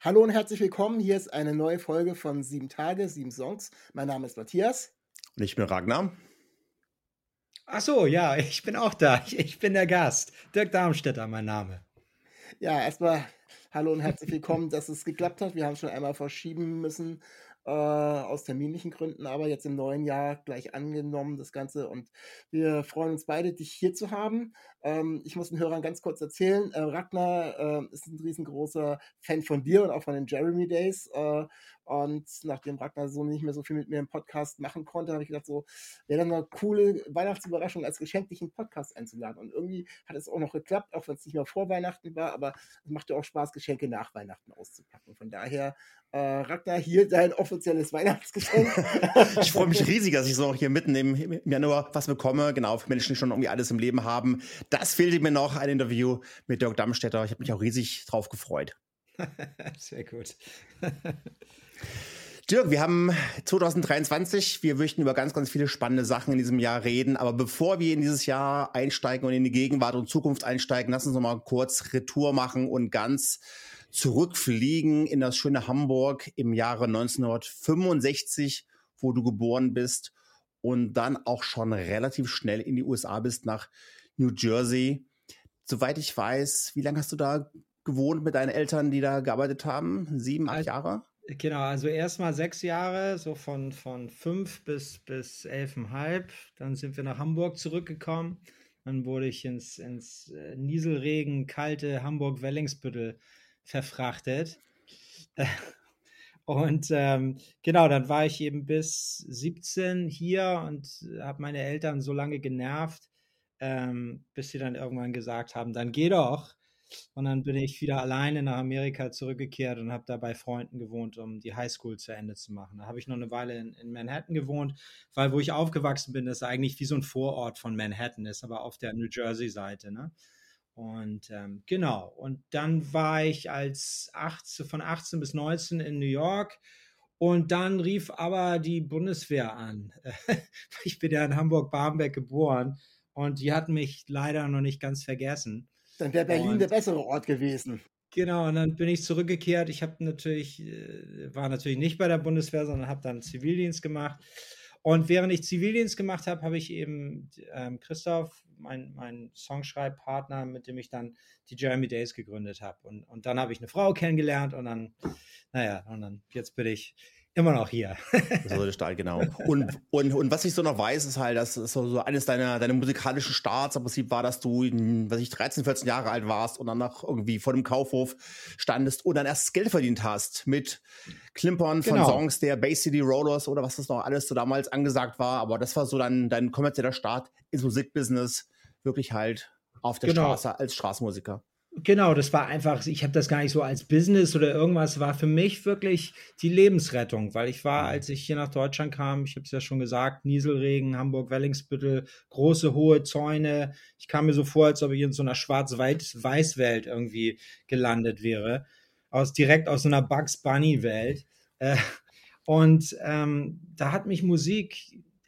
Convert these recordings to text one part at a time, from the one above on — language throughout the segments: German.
Hallo und herzlich willkommen. Hier ist eine neue Folge von Sieben Tage, Sieben Songs. Mein Name ist Matthias. Und ich bin Ragnar. Ach so, ja, ich bin auch da. Ich, ich bin der Gast. Dirk Darmstädter, mein Name. Ja, erstmal hallo und herzlich willkommen, dass es geklappt hat. Wir haben schon einmal verschieben müssen äh, aus terminlichen Gründen, aber jetzt im neuen Jahr gleich angenommen, das Ganze. Und wir freuen uns beide, dich hier zu haben. Ähm, ich muss den Hörern ganz kurz erzählen, äh, Ragnar äh, ist ein riesengroßer Fan von dir und auch von den Jeremy Days. Und nachdem Ragnar so nicht mehr so viel mit mir im Podcast machen konnte, habe ich gedacht, so wäre dann eine coole Weihnachtsüberraschung als Geschenk, dich in Podcast einzuladen. Und irgendwie hat es auch noch geklappt, auch wenn es nicht mehr vor Weihnachten war, aber es macht ja auch Spaß, Geschenke nach Weihnachten auszupacken. Von daher, äh, Ragnar, hier dein offizielles Weihnachtsgeschenk. ich freue mich riesig, dass ich so hier mitten im, im Januar was bekomme. Genau, für Menschen, die schon irgendwie alles im Leben haben. Das fehlte mir noch, ein Interview mit Dirk Dammstetter. Ich habe mich auch riesig drauf gefreut. Sehr gut. Dirk, wir haben 2023. Wir möchten über ganz, ganz viele spannende Sachen in diesem Jahr reden. Aber bevor wir in dieses Jahr einsteigen und in die Gegenwart und Zukunft einsteigen, lass uns noch mal kurz Retour machen und ganz zurückfliegen in das schöne Hamburg im Jahre 1965, wo du geboren bist und dann auch schon relativ schnell in die USA bist nach New Jersey. Soweit ich weiß, wie lange hast du da gewohnt mit deinen Eltern, die da gearbeitet haben? Sieben, acht Jahre? Genau, also erstmal sechs Jahre, so von, von fünf bis, bis elfeinhalb. Dann sind wir nach Hamburg zurückgekommen. Dann wurde ich ins, ins äh, Nieselregen, kalte Hamburg-Wellingsbüttel verfrachtet. Und ähm, genau, dann war ich eben bis 17 hier und habe meine Eltern so lange genervt, ähm, bis sie dann irgendwann gesagt haben, dann geh doch. Und dann bin ich wieder alleine nach Amerika zurückgekehrt und habe da bei Freunden gewohnt, um die Highschool zu Ende zu machen. Da habe ich noch eine Weile in, in, Manhattan gewohnt, weil wo ich aufgewachsen bin, ist eigentlich wie so ein Vorort von Manhattan ist, aber auf der New Jersey-Seite. Ne? Und ähm, genau, und dann war ich als 18, von 18 bis 19 in New York. Und dann rief aber die Bundeswehr an. ich bin ja in Hamburg-Barmbek geboren und die hatten mich leider noch nicht ganz vergessen. Dann wäre Berlin und, der bessere Ort gewesen. Genau, und dann bin ich zurückgekehrt. Ich habe natürlich, äh, war natürlich nicht bei der Bundeswehr, sondern habe dann Zivildienst gemacht. Und während ich Zivildienst gemacht habe, habe ich eben ähm, Christoph, mein, mein Songschreibpartner, mit dem ich dann die Jeremy Days gegründet habe. Und, und dann habe ich eine Frau kennengelernt und dann, naja, und dann, jetzt bin ich immer noch hier. so der Start, genau. Und, und, und was ich so noch weiß, ist halt, dass so, so eines deiner, deiner musikalischen Starts im Prinzip war, dass du, was ich, 13, 14 Jahre alt warst und dann noch irgendwie vor dem Kaufhof standest und dann erst Geld verdient hast mit Klimpern von genau. Songs der Bay City Rollers oder was das noch alles so damals angesagt war. Aber das war so dann dein kommerzieller Start ins Musikbusiness, wirklich halt auf der genau. Straße als Straßenmusiker. Genau, das war einfach, ich habe das gar nicht so als Business oder irgendwas, war für mich wirklich die Lebensrettung, weil ich war, mhm. als ich hier nach Deutschland kam, ich habe es ja schon gesagt, Nieselregen, Hamburg-Wellingsbüttel, große, hohe Zäune. Ich kam mir so vor, als ob ich in so einer Schwarz-Weiß-Welt irgendwie gelandet wäre, aus, direkt aus so einer Bugs Bunny-Welt. Äh, und ähm, da hat mich Musik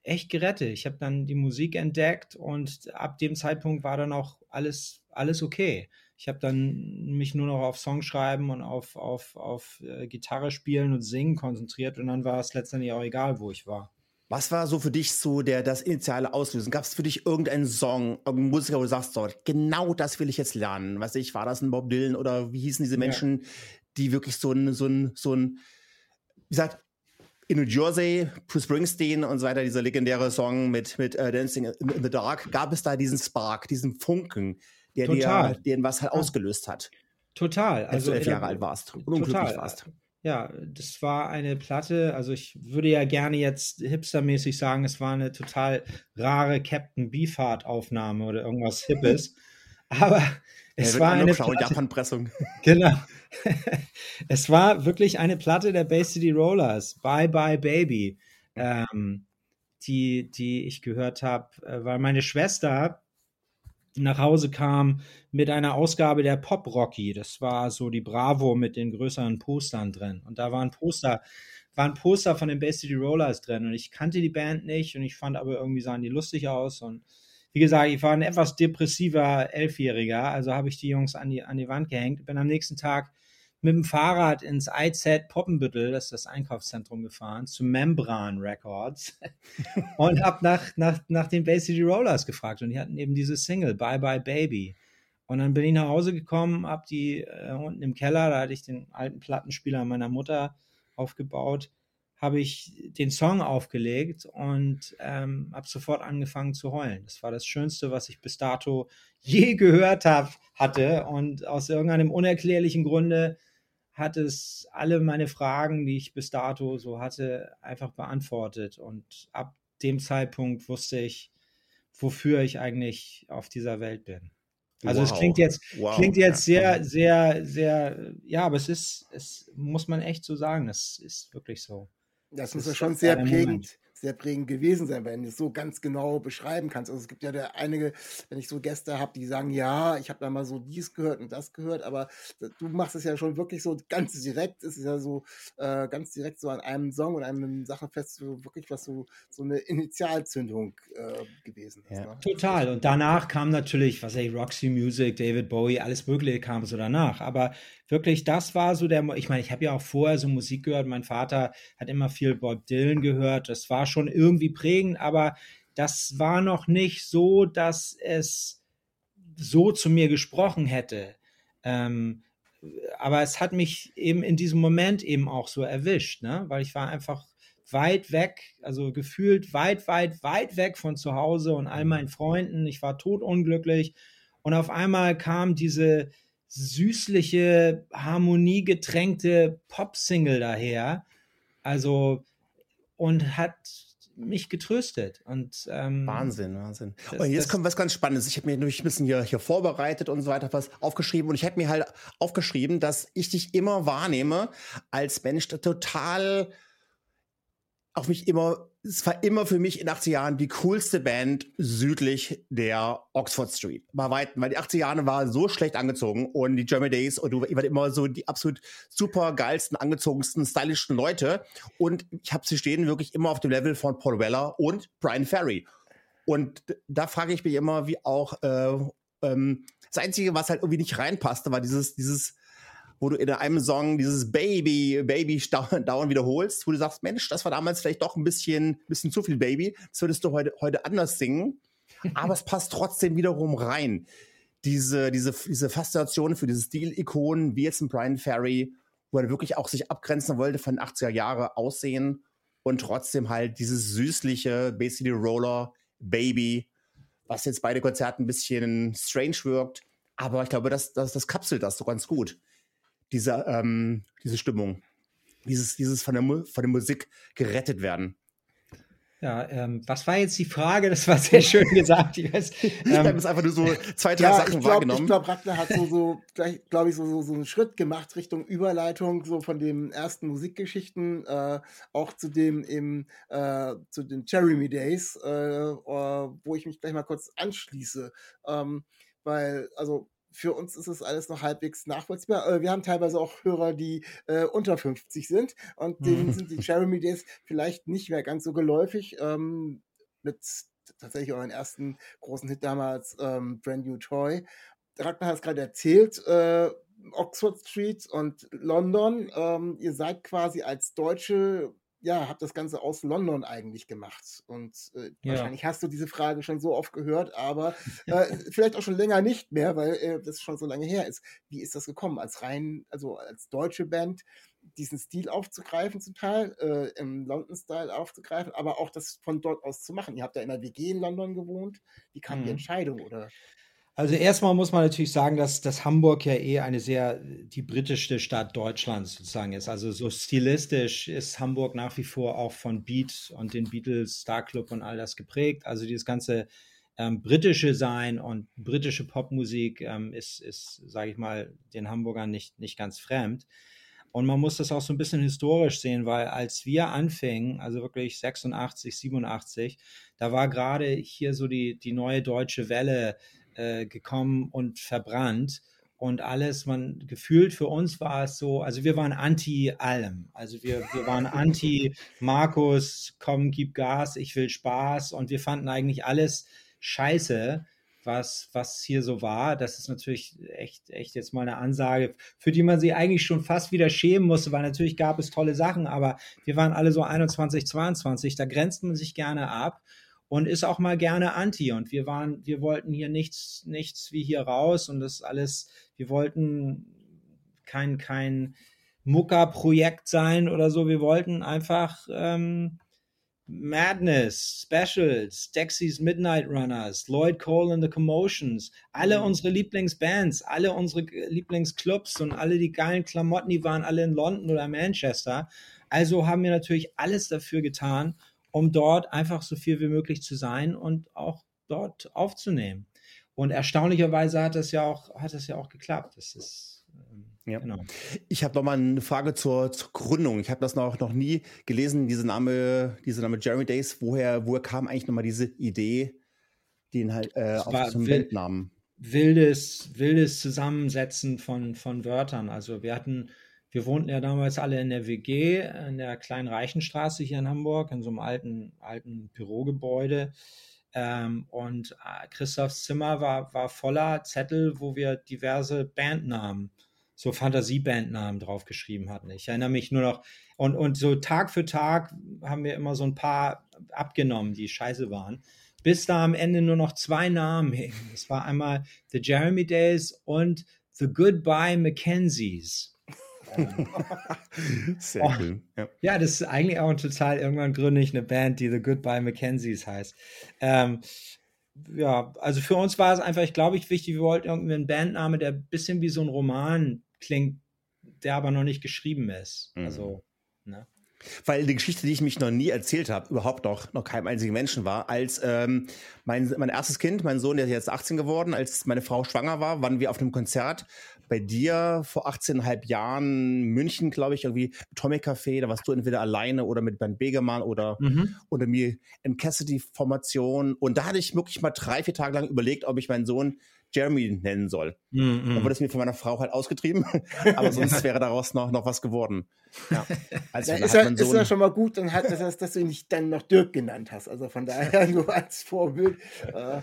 echt gerettet. Ich habe dann die Musik entdeckt und ab dem Zeitpunkt war dann auch alles, alles okay. Ich habe dann mich nur noch auf Songschreiben und auf, auf, auf äh, Gitarre spielen und singen konzentriert und dann war es letztendlich auch egal, wo ich war. Was war so für dich so der, das initiale Auslösen? Gab es für dich irgendeinen Song, irgendeinen Musiker, wo du sagst, so, genau das will ich jetzt lernen? Weiß ich, war das ein Bob Dylan oder wie hießen diese Menschen, ja. die wirklich so ein, so ein, so ein, wie gesagt, in New Jersey, Bruce Springsteen und so weiter, dieser legendäre Song mit, mit uh, Dancing in the Dark, gab es da diesen Spark, diesen Funken, der total. dir den was halt ausgelöst hat. Total. Als also, du elf Jahre alt warst und unglücklich warst. Ja, das war eine Platte, also ich würde ja gerne jetzt hipstermäßig sagen, es war eine total rare Captain Beefheart Aufnahme oder irgendwas Hippes. Aber Es war eine Japan-Pressung. Genau. es war wirklich eine Platte der Bay City Rollers, Bye Bye Baby, ähm, die, die ich gehört habe, äh, weil meine Schwester nach Hause kam mit einer Ausgabe der Pop Rocky. Das war so die Bravo mit den größeren Postern drin. Und da waren Poster, waren Poster von den Bay City Rollers drin. Und ich kannte die Band nicht und ich fand aber irgendwie sahen die lustig aus. Und wie gesagt, ich war ein etwas depressiver Elfjähriger, also habe ich die Jungs an die, an die Wand gehängt. Bin am nächsten Tag mit dem Fahrrad ins IZ Poppenbüttel, das ist das Einkaufszentrum, gefahren, zu Membran Records und habe nach, nach, nach den Bay City Rollers gefragt und die hatten eben diese Single, Bye Bye Baby. Und dann bin ich nach Hause gekommen, habe die äh, unten im Keller, da hatte ich den alten Plattenspieler meiner Mutter aufgebaut, habe ich den Song aufgelegt und ähm, habe sofort angefangen zu heulen. Das war das Schönste, was ich bis dato je gehört hab, hatte. Und aus irgendeinem unerklärlichen Grunde hat es alle meine Fragen, die ich bis dato so hatte, einfach beantwortet. Und ab dem Zeitpunkt wusste ich, wofür ich eigentlich auf dieser Welt bin. Also wow. es klingt jetzt, wow. klingt jetzt sehr, sehr, sehr, ja, aber es ist, es muss man echt so sagen, es ist wirklich so. Das, das muss ja schon sehr prägend, Moment sehr prägend gewesen sein, wenn du es so ganz genau beschreiben kannst. Also es gibt ja da einige, wenn ich so Gäste habe, die sagen, ja, ich habe da mal so dies gehört und das gehört, aber du machst es ja schon wirklich so ganz direkt, es ist ja so äh, ganz direkt so an einem Song und einem Sachen fest, so wirklich was so, so eine Initialzündung äh, gewesen ist. Ja. Ne? Total. Und danach kam natürlich, was ey, Roxy Music, David Bowie, alles Mögliche kam so danach. Aber wirklich, das war so der, ich meine, ich habe ja auch vorher so Musik gehört. Mein Vater hat immer viel Bob Dylan gehört. Das war schon irgendwie prägend, aber das war noch nicht so, dass es so zu mir gesprochen hätte. Ähm, aber es hat mich eben in diesem Moment eben auch so erwischt, ne? weil ich war einfach weit weg, also gefühlt weit, weit, weit weg von zu Hause und all meinen Freunden. Ich war totunglücklich und auf einmal kam diese, süßliche, harmoniegetränkte Pop-Single daher. Also, und hat mich getröstet. Und, ähm, Wahnsinn, Wahnsinn. Das, und jetzt kommt was ganz Spannendes. Ich habe mir nämlich ein bisschen hier, hier vorbereitet und so weiter was aufgeschrieben. Und ich habe mir halt aufgeschrieben, dass ich dich immer wahrnehme als Mensch, der total auf mich immer es war immer für mich in 80 Jahren die coolste Band südlich der Oxford Street. Bei weitem, weil die 80 Jahre waren so schlecht angezogen und die German Days und du wart immer so die absolut super geilsten, angezogensten, stylischen Leute. Und ich habe sie stehen wirklich immer auf dem Level von Paul Weller und Brian Ferry. Und da frage ich mich immer, wie auch äh, ähm, das Einzige, was halt irgendwie nicht reinpasste, war dieses, dieses wo du in einem Song dieses Baby, Baby dauernd wiederholst, wo du sagst, Mensch, das war damals vielleicht doch ein bisschen, bisschen zu viel Baby. Das würdest du heute, heute anders singen. Aber es passt trotzdem wiederum rein. Diese, diese, diese Faszination für diese Stilikonen, wie jetzt ein Brian Ferry, wo er wirklich auch sich abgrenzen wollte von 80er Jahre Aussehen und trotzdem halt dieses süßliche Basically Roller Baby, was jetzt beide Konzerte ein bisschen strange wirkt. Aber ich glaube, das, das, das kapselt das so ganz gut diese, ähm, diese Stimmung, dieses, dieses von der, von der Musik gerettet werden. Ja, ähm, was war jetzt die Frage? Das war sehr schön gesagt. Ich, weiß, ähm, ich habe es einfach nur so zwei, drei ja, Sachen ich glaub, wahrgenommen. Ich glaube, Ragnar hat so, so glaube ich, so, so, so einen Schritt gemacht Richtung Überleitung, so von den ersten Musikgeschichten, äh, auch zu dem im, äh, zu den Jeremy Days, äh, äh, wo ich mich gleich mal kurz anschließe. Ähm, weil, also für uns ist es alles noch halbwegs nachvollziehbar. Wir haben teilweise auch Hörer, die äh, unter 50 sind und denen mhm. sind die Jeremy Days vielleicht nicht mehr ganz so geläufig. Ähm, mit tatsächlich euren ersten großen Hit damals, ähm, Brand New Toy. Ragnar hat es gerade erzählt, äh, Oxford Street und London. Ähm, ihr seid quasi als Deutsche ja, habe das Ganze aus London eigentlich gemacht. Und äh, ja. wahrscheinlich hast du diese Frage schon so oft gehört, aber äh, vielleicht auch schon länger nicht mehr, weil äh, das schon so lange her ist. Wie ist das gekommen, als rein, also als deutsche Band diesen Stil aufzugreifen zum Teil, äh, im London-Style aufzugreifen, aber auch das von dort aus zu machen? Ihr habt ja in der WG in London gewohnt. Wie kam mhm. die Entscheidung, oder? Also erstmal muss man natürlich sagen, dass, dass Hamburg ja eh eine sehr die britischste Stadt Deutschlands sozusagen ist. Also so stilistisch ist Hamburg nach wie vor auch von Beat und den Beatles, Star Club und all das geprägt. Also dieses ganze ähm, britische sein und britische Popmusik ähm, ist, ist sage ich mal, den Hamburgern nicht, nicht ganz fremd. Und man muss das auch so ein bisschen historisch sehen, weil als wir anfingen, also wirklich 86, 87, da war gerade hier so die, die neue deutsche Welle äh, gekommen und verbrannt. Und alles, man gefühlt für uns war es so, also wir waren anti allem. Also wir, wir waren anti Markus, komm, gib Gas, ich will Spaß. Und wir fanden eigentlich alles scheiße was, was hier so war. Das ist natürlich echt, echt jetzt mal eine Ansage, für die man sich eigentlich schon fast wieder schämen musste, weil natürlich gab es tolle Sachen, aber wir waren alle so 21, 22, da grenzt man sich gerne ab und ist auch mal gerne anti. Und wir waren, wir wollten hier nichts, nichts wie hier raus und das alles, wir wollten kein, kein Mucker-Projekt sein oder so. Wir wollten einfach ähm, Madness, Specials, Dexys Midnight Runners, Lloyd Cole and the Commotions, alle mhm. unsere Lieblingsbands, alle unsere Lieblingsclubs und alle die geilen Klamotten, die waren alle in London oder Manchester. Also haben wir natürlich alles dafür getan, um dort einfach so viel wie möglich zu sein und auch dort aufzunehmen. Und erstaunlicherweise hat das ja auch, hat das ja auch geklappt. Das ist ja. Genau. Ich habe noch mal eine Frage zur, zur Gründung. Ich habe das noch, noch nie gelesen, diese Name, diese Name Jeremy Days. Woher, woher kam eigentlich noch mal diese Idee, den halt äh, auf zum wild, Bandnamen? Wildes, wildes Zusammensetzen von, von Wörtern. Also wir hatten, wir wohnten ja damals alle in der WG, in der kleinen Reichenstraße hier in Hamburg, in so einem alten, alten Bürogebäude. Ähm, und äh, Christophs Zimmer war, war voller Zettel, wo wir diverse Bandnamen so Fantasiebandnamen draufgeschrieben hatten. Ich erinnere mich nur noch, und, und so Tag für Tag haben wir immer so ein paar abgenommen, die scheiße waren, bis da am Ende nur noch zwei Namen hingen. Das war einmal The Jeremy Days und The Goodbye Mackenzies. Sehr oh, cool. Ja. ja. das ist eigentlich auch total, irgendwann gründe ich eine Band, die The Goodbye Mackenzies heißt. Ähm, ja, also für uns war es einfach, ich glaube, ich wichtig, wir wollten irgendwie einen Bandname, der ein bisschen wie so ein Roman klingt, der aber noch nicht geschrieben ist. Mhm. Also, ne? Weil die Geschichte, die ich mich noch nie erzählt habe, überhaupt noch, noch keinem einzigen Menschen war, als ähm, mein, mein erstes Kind, mein Sohn, der ist jetzt 18 geworden, als meine Frau schwanger war, waren wir auf einem Konzert bei dir vor 18,5 Jahren München, glaube ich, irgendwie Atomic Café, da warst du entweder alleine oder mit Ben Begemann oder mhm. unter mir in Cassidy-Formation. Und da hatte ich wirklich mal drei, vier Tage lang überlegt, ob ich meinen Sohn Jeremy nennen soll. Mm, mm. Dann wurde es mir von meiner Frau halt ausgetrieben, aber sonst wäre daraus noch, noch was geworden. Ja. Also, ist, ja, ist ja schon mal gut, dann hat, dass, dass du ihn nicht dann noch Dirk genannt hast. Also von daher nur als Vorbild. Äh,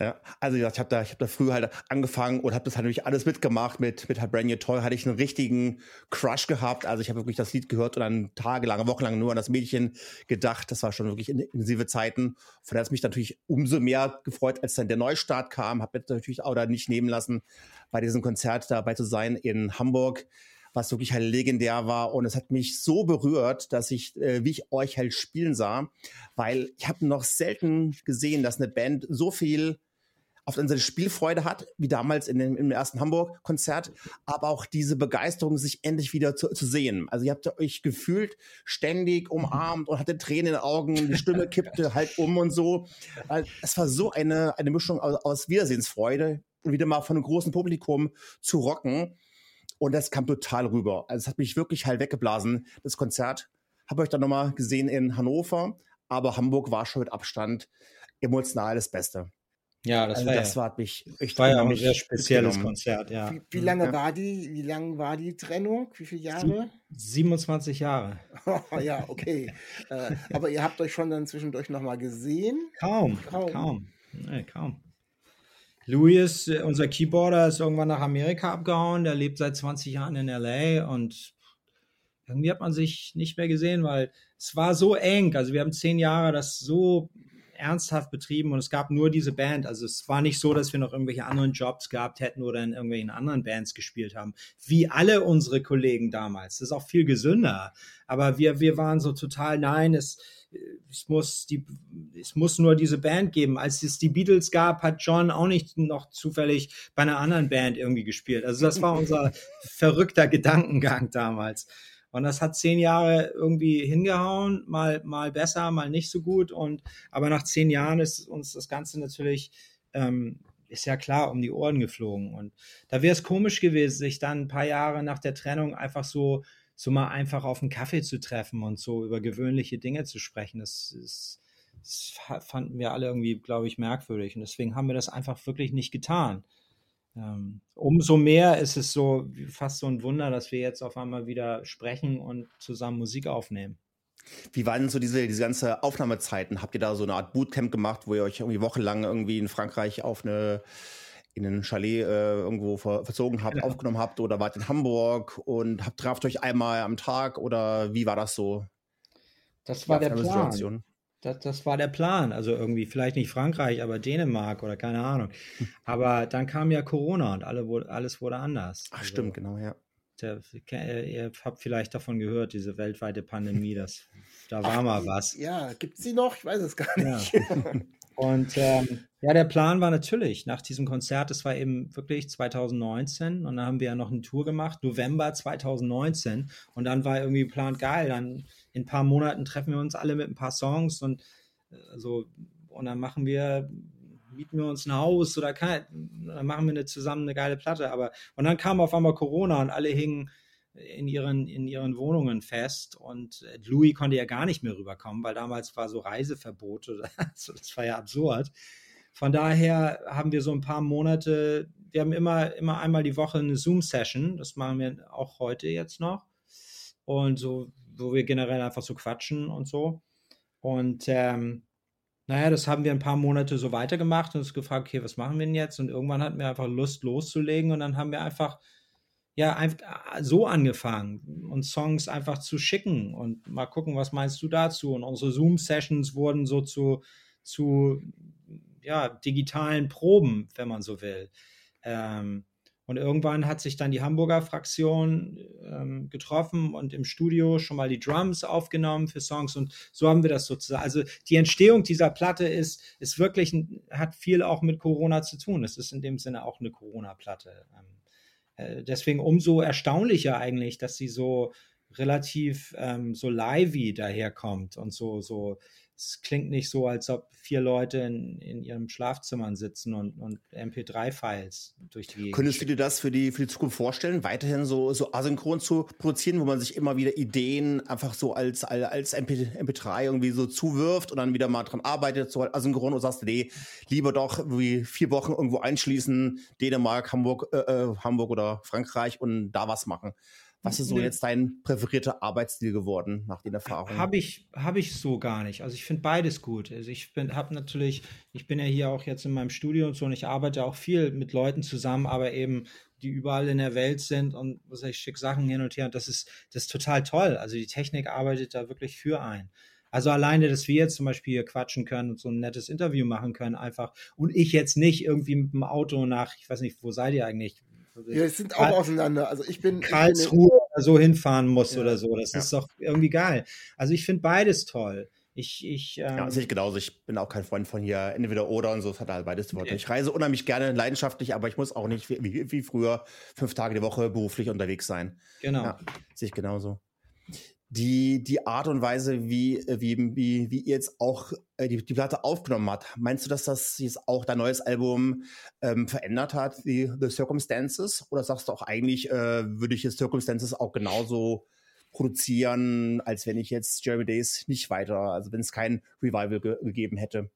ja, also ich habe da, ich habe da früher halt angefangen und habe das halt natürlich alles mitgemacht. Mit mit Brand New Toy hatte ich einen richtigen Crush gehabt. Also ich habe wirklich das Lied gehört und dann tagelang, wochenlang nur an das Mädchen gedacht. Das war schon wirklich intensive Zeiten. Von daher hat mich natürlich umso mehr gefreut, als dann der Neustart kam. Habe natürlich auch da nicht nehmen lassen, bei diesem Konzert dabei zu sein in Hamburg was wirklich halt legendär war. Und es hat mich so berührt, dass ich, äh, wie ich euch halt spielen sah, weil ich habe noch selten gesehen, dass eine Band so viel auf der Seite Spielfreude hat, wie damals in dem, im ersten Hamburg-Konzert, aber auch diese Begeisterung, sich endlich wieder zu, zu, sehen. Also ihr habt euch gefühlt ständig umarmt und hatte Tränen in den Augen, die Stimme kippte halt um und so. Es war so eine, eine Mischung aus, aus Wiedersehensfreude und wieder mal von einem großen Publikum zu rocken. Und das kam total rüber. Also es hat mich wirklich halt weggeblasen, das Konzert. Habe euch dann nochmal gesehen in Hannover, aber Hamburg war schon mit Abstand emotional das Beste. Ja, das, also war, das ja, war mich echt war ja ein sehr spezielles Konzert, ja. Wie, wie lange ja. war die, wie lang war die Trennung? Wie viele Jahre? 27 Jahre. Oh, ja, okay. äh, aber ihr habt euch schon dann zwischendurch nochmal gesehen? Kaum, kaum. Kaum. Nee, kaum. Louis, äh, unser Keyboarder, ist irgendwann nach Amerika abgehauen. Der lebt seit 20 Jahren in LA und irgendwie hat man sich nicht mehr gesehen, weil es war so eng. Also wir haben zehn Jahre das so ernsthaft betrieben und es gab nur diese Band. Also es war nicht so, dass wir noch irgendwelche anderen Jobs gehabt hätten oder in irgendwelchen anderen Bands gespielt haben, wie alle unsere Kollegen damals. Das ist auch viel gesünder. Aber wir, wir waren so total, nein, es, es muss die, es muss nur diese Band geben. Als es die Beatles gab, hat John auch nicht noch zufällig bei einer anderen Band irgendwie gespielt. Also das war unser verrückter Gedankengang damals. Und das hat zehn Jahre irgendwie hingehauen, mal, mal besser, mal nicht so gut. Und aber nach zehn Jahren ist uns das Ganze natürlich, ähm, ist ja klar, um die Ohren geflogen. Und da wäre es komisch gewesen, sich dann ein paar Jahre nach der Trennung einfach so, so mal einfach auf einen Kaffee zu treffen und so über gewöhnliche Dinge zu sprechen. Das ist, das fanden wir alle irgendwie, glaube ich, merkwürdig. Und deswegen haben wir das einfach wirklich nicht getan. Ähm, umso mehr ist es so fast so ein Wunder, dass wir jetzt auf einmal wieder sprechen und zusammen Musik aufnehmen. Wie waren denn so diese, diese ganze Aufnahmezeiten? Habt ihr da so eine Art Bootcamp gemacht, wo ihr euch irgendwie wochenlang irgendwie in Frankreich auf eine in ein Chalet äh, irgendwo ver verzogen habt, genau. aufgenommen habt oder wart in Hamburg und habt traft euch einmal am Tag oder wie war das so? Das war der Plan. Situation? Das, das war der Plan. Also irgendwie, vielleicht nicht Frankreich, aber Dänemark oder keine Ahnung. Aber dann kam ja Corona und alle alles wurde anders. Ach, also, stimmt, genau, ja. Der, ihr habt vielleicht davon gehört, diese weltweite Pandemie, das, da war Ach, mal was. Ja, gibt es sie noch? Ich weiß es gar nicht. Ja. Und ähm, ja, der Plan war natürlich nach diesem Konzert, das war eben wirklich 2019 und dann haben wir ja noch eine Tour gemacht, November 2019 und dann war irgendwie geplant, geil, dann in ein paar Monaten treffen wir uns alle mit ein paar Songs und äh, so und dann machen wir mieten wir uns ein Haus oder kann, dann machen wir eine, zusammen eine geile Platte, aber und dann kam auf einmal Corona und alle hingen in ihren, in ihren Wohnungen fest und Louis konnte ja gar nicht mehr rüberkommen, weil damals war so Reiseverbot. Also das war ja absurd. Von daher haben wir so ein paar Monate, wir haben immer, immer einmal die Woche eine Zoom-Session, das machen wir auch heute jetzt noch. Und so, wo wir generell einfach so quatschen und so. Und ähm, naja, das haben wir ein paar Monate so weitergemacht und uns gefragt, okay, was machen wir denn jetzt? Und irgendwann hatten wir einfach Lust loszulegen und dann haben wir einfach ja, einfach äh, so angefangen, uns Songs einfach zu schicken und mal gucken, was meinst du dazu? Und unsere Zoom-Sessions wurden so zu, zu ja, digitalen Proben, wenn man so will. Ähm, und irgendwann hat sich dann die Hamburger Fraktion ähm, getroffen und im Studio schon mal die Drums aufgenommen für Songs und so haben wir das sozusagen. Also die Entstehung dieser Platte ist, ist wirklich, hat viel auch mit Corona zu tun. Es ist in dem Sinne auch eine Corona-Platte. Ähm, äh, deswegen umso erstaunlicher eigentlich, dass sie so relativ ähm, so livey daherkommt und so, so, es klingt nicht so, als ob vier Leute in, in ihrem Schlafzimmern sitzen und, und MP3-Files durch die Gegend Könntest du dir das für die, für die Zukunft vorstellen, weiterhin so, so asynchron zu produzieren, wo man sich immer wieder Ideen einfach so als, als MP, MP3 irgendwie so zuwirft und dann wieder mal dran arbeitet, so asynchron und sagst, nee, lieber doch wie vier Wochen irgendwo einschließen, Dänemark, Hamburg, äh, äh Hamburg oder Frankreich und da was machen? Was ist so jetzt dein präferierter Arbeitsstil geworden nach den Erfahrungen? Habe ich, hab ich so gar nicht. Also ich finde beides gut. Also ich bin, habe natürlich, ich bin ja hier auch jetzt in meinem Studio und so und ich arbeite auch viel mit Leuten zusammen, aber eben die überall in der Welt sind und was ich schicke Sachen hin und her. Und das ist, das ist total toll. Also die Technik arbeitet da wirklich für ein. Also alleine, dass wir jetzt zum Beispiel hier quatschen können und so ein nettes Interview machen können, einfach. Und ich jetzt nicht irgendwie mit dem Auto nach, ich weiß nicht, wo seid ihr eigentlich? Wir sind auch auseinander. Also ich bin Karlsruhe oder so hinfahren muss ja. oder so. Das ja. ist doch irgendwie geil. Also ich finde beides toll. Ich, ich, ähm, ja, sehe ich genauso. Ich bin auch kein Freund von hier entweder oder und so. Es hat halt beides Worte. Ich reise unheimlich gerne, leidenschaftlich, aber ich muss auch nicht wie, wie früher fünf Tage die Woche beruflich unterwegs sein. Genau. Ja, sehe ich genauso die, die Art und Weise, wie, wie, wie, wie ihr jetzt auch äh, die, die Platte aufgenommen habt. Meinst du, dass das jetzt auch dein neues Album ähm, verändert hat, wie The Circumstances? Oder sagst du auch eigentlich, äh, würde ich jetzt Circumstances auch genauso produzieren, als wenn ich jetzt Jeremy Days nicht weiter, also wenn es kein Revival ge gegeben hätte?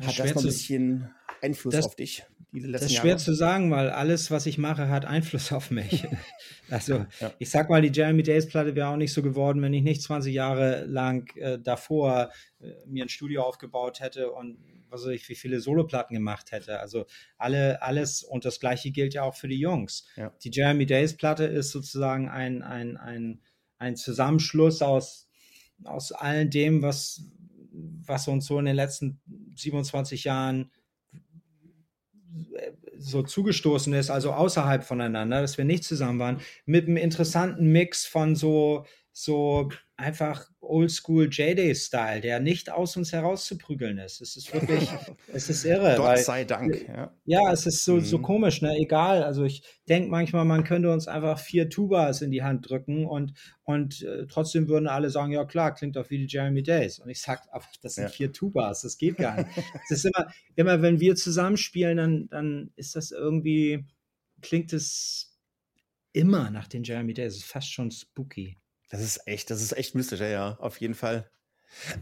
Hat das noch ein bisschen Einfluss das, auf dich? das ist schwer Jahre? zu sagen, weil alles, was ich mache, hat Einfluss auf mich. also ja. ich sag mal, die Jeremy Days Platte wäre auch nicht so geworden, wenn ich nicht 20 Jahre lang äh, davor äh, mir ein Studio aufgebaut hätte und was weiß ich, wie viele Soloplatten gemacht hätte. Also alle, alles und das gleiche gilt ja auch für die Jungs. Ja. Die Jeremy Days Platte ist sozusagen ein, ein, ein, ein Zusammenschluss aus, aus all dem, was, was uns so in den letzten 27 Jahren so zugestoßen ist, also außerhalb voneinander, dass wir nicht zusammen waren, mit einem interessanten Mix von so so einfach Oldschool J-Day-Style, der nicht aus uns herauszuprügeln ist. Es ist wirklich, es ist irre. Gott weil, sei Dank. Ja, ja es ist so, so Mhm. komisch, ne? Egal. Also ich denke manchmal, man könnte uns einfach vier Tubas in die Hand drücken und, und äh, trotzdem würden alle sagen, ja klar, klingt doch wie die Jeremy Days. Und ich sag, aber das sind Ja. vier Tubas, das geht gar nicht. es ist immer, immer wenn wir zusammenspielen, dann, dann ist das irgendwie, klingt es immer nach den Jeremy Days. Es ist fast schon spooky. Das ist echt, das ist echt mystisch, ja, ja, auf jeden Fall.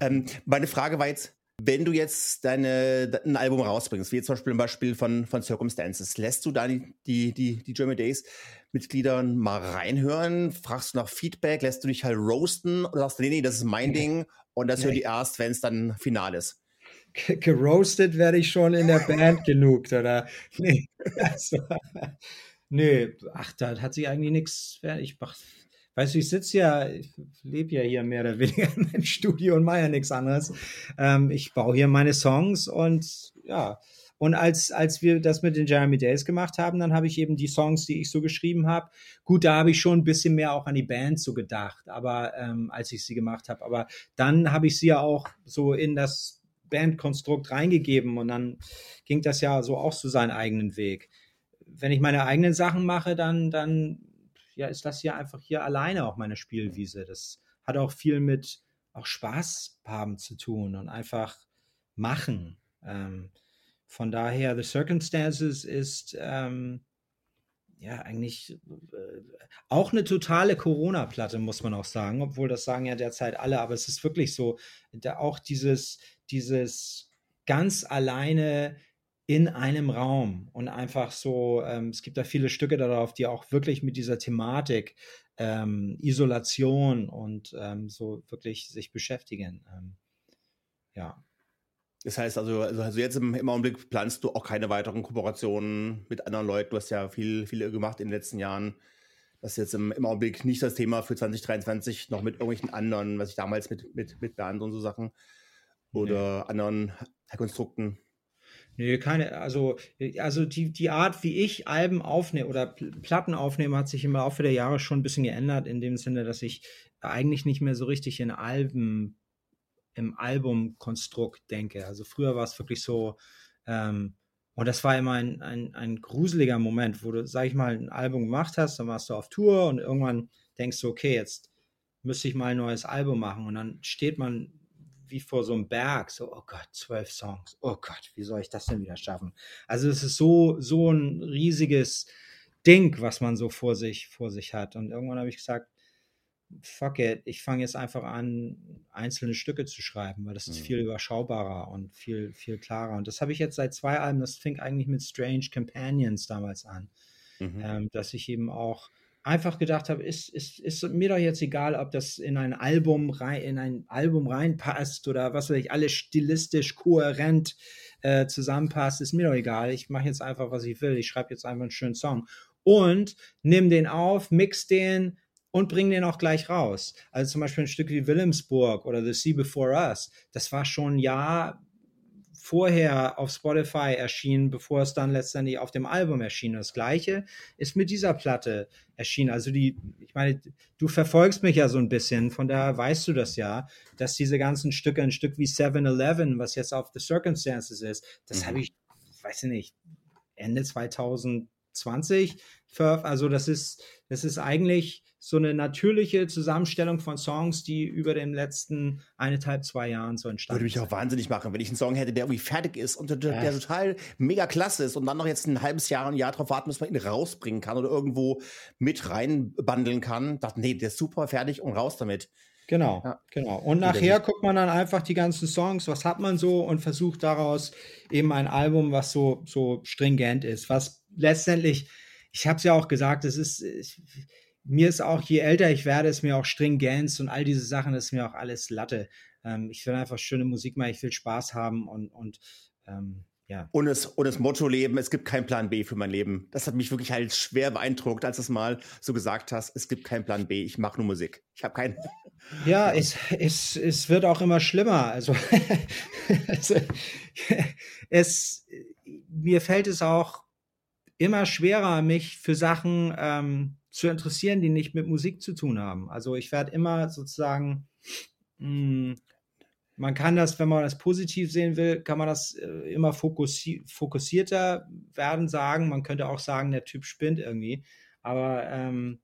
Ähm, meine Frage war jetzt, wenn du jetzt deine, ein Album rausbringst, wie jetzt zum Beispiel ein Beispiel von, von Circumstances, lässt du da die, die, die, die German Days Mitgliedern mal reinhören? Fragst du nach Feedback? Lässt du dich halt roasten? Oder sagst du, nee, nee, das ist mein Ding und das Nee. hören die erst, wenn es dann final ist? Ge- geroastet werde ich schon in der Band genug, oder? Nee, also, nee, ach, da hat sich eigentlich nichts. Ich mach, weißt du, ich sitze ja, ich lebe ja hier mehr oder weniger in meinem Studio und mache ja nichts anderes. Ähm, ich baue hier meine Songs und ja. Und als, als wir das mit den Jeremy Days gemacht haben, dann habe ich eben die Songs, die ich so geschrieben habe. Gut, da habe ich schon ein bisschen mehr auch an die Band so gedacht, aber ähm, als ich sie gemacht habe. Aber dann habe ich sie ja auch so in das Bandkonstrukt reingegeben und dann ging das ja so auch so seinen eigenen Weg. Wenn ich meine eigenen Sachen mache, dann, dann ja, ist das hier einfach hier alleine auch meine Spielwiese. Das hat auch viel mit auch Spaß haben zu tun und einfach machen. Ähm, von daher, The Circumstances ist ähm, ja eigentlich äh, auch eine totale Corona-Platte, muss man auch sagen, obwohl das sagen ja derzeit alle, aber es ist wirklich so, da auch dieses, dieses ganz alleine in einem Raum und einfach so, ähm, es gibt da viele Stücke darauf, die auch wirklich mit dieser Thematik ähm, Isolation und ähm, so wirklich sich beschäftigen. Ähm, ja. Das heißt also, also jetzt im, im Augenblick planst du auch keine weiteren Kooperationen mit anderen Leuten. Du hast ja viel, viele gemacht in den letzten Jahren. Das ist jetzt im, im Augenblick nicht das Thema für 2023, noch mit irgendwelchen anderen, was ich damals mit, mit, mit Bernd und so Sachen oder anderen Konstrukten. Nee, keine, also, also die, die Art, wie ich Alben aufnehme oder Pl- Platten aufnehme, hat sich im Laufe der Jahre schon ein bisschen geändert, in dem Sinne, dass ich eigentlich nicht mehr so richtig in Alben, im Albumkonstrukt denke. Also früher war es wirklich so, ähm, und das war immer ein, ein, ein gruseliger Moment, wo du, sag ich mal, ein Album gemacht hast, dann warst du auf Tour und irgendwann denkst du, okay, jetzt müsste ich mal ein neues Album machen. Und dann steht man wie vor so einem Berg, so, oh Gott, zwölf Songs, oh Gott, wie soll ich das denn wieder schaffen? Also es ist so, so ein riesiges Ding, was man so vor sich, vor sich hat. Und irgendwann habe ich gesagt, fuck it, ich fange jetzt einfach an, einzelne Stücke zu schreiben, weil das ist Mhm. viel überschaubarer und viel, viel klarer. Und das habe ich jetzt seit zwei Alben, das fing eigentlich mit Strange Companions damals an Mhm. ähm, dass ich eben auch einfach gedacht habe, ist, ist, ist mir doch jetzt egal, ob das in ein Album rein, in ein Album reinpasst oder was weiß ich, alles stilistisch kohärent äh, zusammenpasst, ist mir doch egal. Ich mache jetzt einfach, was ich will. Ich schreibe jetzt einfach einen schönen Song und nimm den auf, mix den und bring den auch gleich raus. Also zum Beispiel ein Stück wie Wilhelmsburg oder The Sea Before Us, das war schon ein Jahr vorher auf Spotify erschien, bevor es dann letztendlich auf dem Album erschien. Das gleiche ist mit dieser Platte erschienen. Also die, ich meine, du verfolgst mich ja so ein bisschen, von daher weißt du das ja, dass diese ganzen Stücke, ein Stück wie 7-Eleven, was jetzt auf The Circumstances ist, das mhm. habe ich, weiß ich nicht, Ende 2000 20. Also das ist, das ist eigentlich so eine natürliche Zusammenstellung von Songs, die über den letzten eineinhalb, zwei Jahren so entstanden Würde mich auch wahnsinnig machen, wenn ich einen Song hätte, der irgendwie fertig ist und der, ja. total mega klasse ist und dann noch jetzt ein halbes Jahr, ein Jahr drauf warten, bis man ihn rausbringen kann oder irgendwo mit reinbandeln kann. Dachte, nee, der ist super fertig und raus damit. Genau, ja. genau. Und nachher guckt man dann einfach die ganzen Songs, was hat man so und versucht daraus eben ein Album, was so, so stringent ist, was letztendlich, ich habe es ja auch gesagt, es ist, ich, mir ist auch, je älter ich werde, ist mir auch Stringenz und all diese Sachen, ist mir auch alles Latte. Ähm, ich will einfach schöne Musik machen, ich will Spaß haben und, und ähm, ja. Und das, und das Motto Leben, es gibt keinen Plan B für mein Leben. Das hat mich wirklich halt schwer beeindruckt, als du es mal so gesagt hast, es gibt keinen Plan B, ich mache nur Musik. Ich habe keinen. Ja, es, es, es wird auch immer schlimmer. Also, also es, mir fällt es auch immer schwerer, mich für Sachen ähm, zu interessieren, die nicht mit Musik zu tun haben. Also ich werde immer sozusagen, mh, hm, man kann das, wenn man das positiv sehen will, kann man das äh, immer fokussi fokussierter werden sagen. Man könnte auch sagen, der Typ spinnt irgendwie. Aber ähm,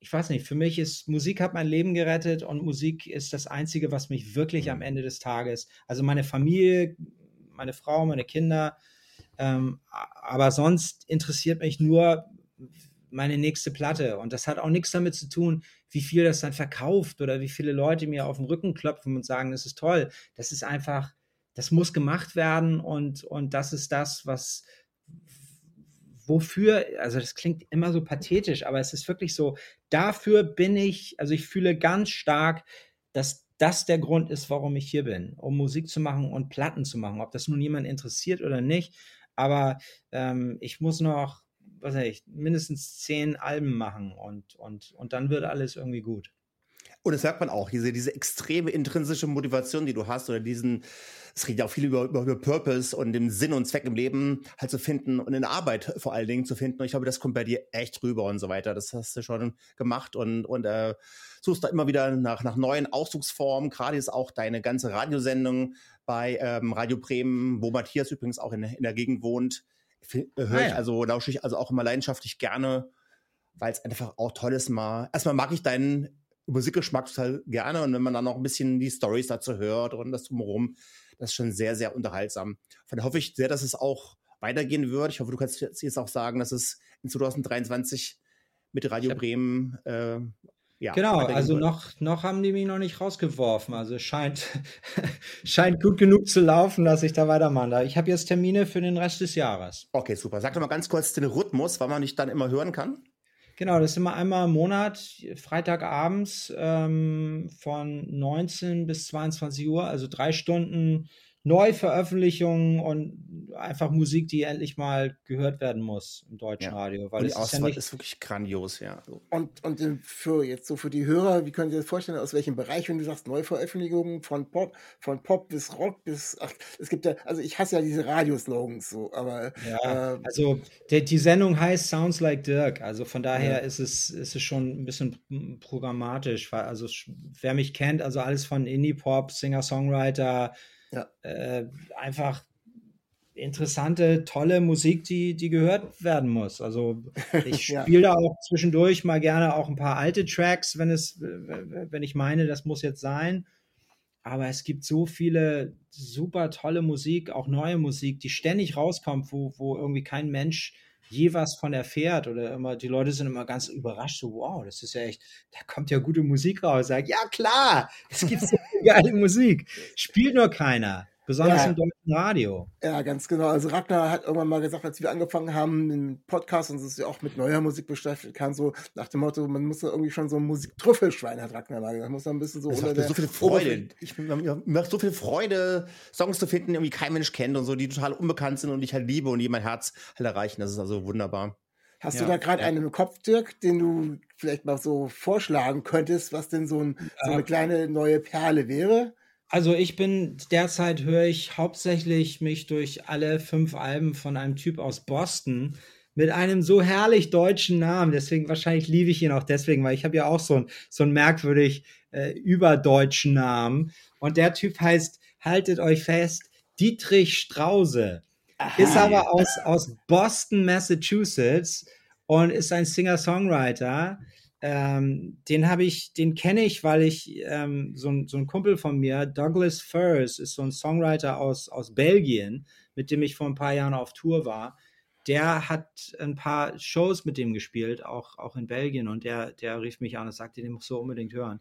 ich weiß nicht, für mich ist Musik hat mein Leben gerettet und Musik ist das Einzige, was mich wirklich am mhm. Ende des Tages, also meine Familie, meine Frau, meine Kinder, ähm, aber sonst interessiert mich nur meine nächste Platte. Und das hat auch nichts damit zu tun, wie viel das dann verkauft oder wie viele Leute mir auf den Rücken klopfen und sagen, das ist toll. Das ist einfach, das muss gemacht werden und, und das ist das, was, wofür, also das klingt immer so pathetisch, aber es ist wirklich so, dafür bin ich, also ich fühle ganz stark, dass das der Grund ist, warum ich hier bin, um Musik zu machen und Platten zu machen, ob das nun jemand interessiert oder nicht. Aber ähm, ich muss noch, was weiß ich, mindestens zehn Alben machen und, und, und dann wird alles irgendwie gut. Und das merkt man auch, diese, diese extreme intrinsische Motivation, die du hast, oder diesen, es redet ja auch viel über, über, über Purpose und den Sinn und Zweck im Leben halt zu finden und in der Arbeit vor allen Dingen zu finden. Und ich glaube, das kommt bei dir echt rüber und so weiter. Das hast du schon gemacht und, und äh, suchst da immer wieder nach, nach neuen Ausdrucksformen. Gerade ist auch deine ganze Radiosendung bei ähm, Radio Bremen, wo Matthias übrigens auch in, in der Gegend wohnt. Höre ah, ich also, lausche ich also auch immer leidenschaftlich gerne, weil es einfach auch toll ist, mal. Erstmal mag ich deinen Musikgeschmack total gerne und wenn man dann noch ein bisschen die Stories dazu hört und das drumherum, das ist schon sehr, sehr unterhaltsam. Von daher hoffe ich sehr, dass es auch weitergehen wird. Ich hoffe, du kannst jetzt auch sagen, dass es in 2023 mit Radio Bremen äh, ja, genau, also noch, noch haben die mich noch nicht rausgeworfen. Also es scheint, scheint gut genug zu laufen, dass ich da weitermachen darf. Ich habe jetzt Termine für den Rest des Jahres. Okay, super. Sag doch mal ganz kurz den Rhythmus, wann man dich dann immer hören kann. Genau, das ist immer einmal im Monat, Freitagabends ähm, von 19 bis 22 Uhr, also drei Stunden Neuveröffentlichungen und einfach Musik, die endlich mal gehört werden muss im deutschen ja. Radio. Weil und die Auswahl ist, ja nicht ist wirklich grandios, ja. Und, und für jetzt so für die Hörer, wie können Sie das vorstellen, aus welchem Bereich, wenn du sagst Neuveröffentlichungen von Pop, von Pop bis Rock bis, ach, es gibt ja, also ich hasse ja diese Radioslogans so, aber. Ja, äh, also der, die Sendung heißt Sounds Like Dirk, also von daher ja. ist es, ist es schon ein bisschen programmatisch, weil, also wer mich kennt, also alles von Indie-Pop, Singer-Songwriter, ja. Äh, einfach interessante, tolle Musik, die, die gehört werden muss. Also ich spiele ja. da auch zwischendurch mal gerne auch ein paar alte Tracks, wenn es, wenn ich meine, das muss jetzt sein. Aber es gibt so viele super tolle Musik, auch neue Musik, die ständig rauskommt, wo, wo irgendwie kein Mensch je was von erfährt oder immer, die Leute sind immer ganz überrascht, so, wow, das ist ja echt, da kommt ja gute Musik raus. Sag, ja klar, es gibt so geile Musik. Spielt nur keiner. Besonders ja. im deutschen Radio. Ja, ganz genau. Also Ragnar hat irgendwann mal gesagt, als wir angefangen haben, den Podcast und uns ja auch mit neuer Musik beschäftigt kann, so nach dem Motto, man muss ja irgendwie schon so ein Musiktrüffelschwein, hat Ragnar mal gesagt. Man muss da ein bisschen so das unter der so viel Freude. Ich, macht so viel Freude, Songs zu finden, die irgendwie kein Mensch kennt und so, die total unbekannt sind und ich halt liebe und die mein Herz halt erreichen. Das ist also wunderbar. Hast ja, du da gerade ja. einen im Kopf, Dirk, den du vielleicht mal so vorschlagen könntest, was denn so, ein, so eine kleine neue Perle wäre? Also ich bin derzeit höre ich hauptsächlich mich durch alle fünf Alben von einem Typ aus Boston mit einem so herrlich deutschen Namen. Deswegen wahrscheinlich liebe ich ihn auch deswegen, weil ich habe ja auch so, ein, so einen merkwürdig äh, überdeutschen Namen. Und der Typ heißt, haltet euch fest, Dietrich Strause. Aha. Ist aber aus, aus Boston, Massachusetts und ist ein Singer-Songwriter. Ähm, den habe ich, den kenne ich, weil ich ähm, so, ein, so ein Kumpel von mir, Douglas Furs, ist so ein Songwriter aus, aus Belgien, mit dem ich vor ein paar Jahren auf Tour war. Der hat ein paar Shows mit dem gespielt, auch, auch in Belgien, und der, der rief mich an und sagte, den musst du unbedingt hören.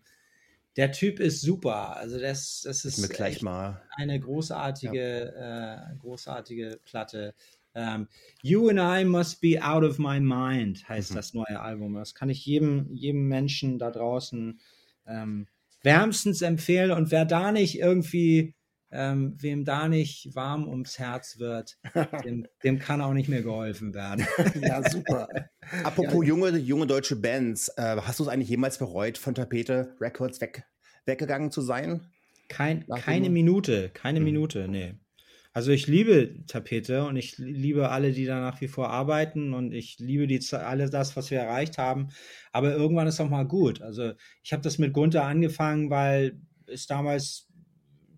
Der Typ ist super. Also das, das ist gleich mal. eine großartige, ja. äh, großartige Platte. Um, ähm, you and I must be out of my mind heißt mhm. das neue Album. Das kann ich jedem, jedem Menschen da draußen ähm, wärmstens empfehlen. Und wer da nicht irgendwie, ähm, wem da nicht warm ums Herz wird, dem, dem, kann auch nicht mehr geholfen werden. ja, super. Apropos ja. junge, junge deutsche Bands, äh, hast du es eigentlich jemals bereut, von Tapete Records weg, weggegangen zu sein? Kein, keine Minute, keine mhm. Minute, nee. Also ich liebe Tapete und ich liebe alle, die da nach wie vor arbeiten und ich liebe die alle das, was wir erreicht haben. Aber irgendwann ist auch mal gut. Also ich habe das mit Gunther angefangen, weil es damals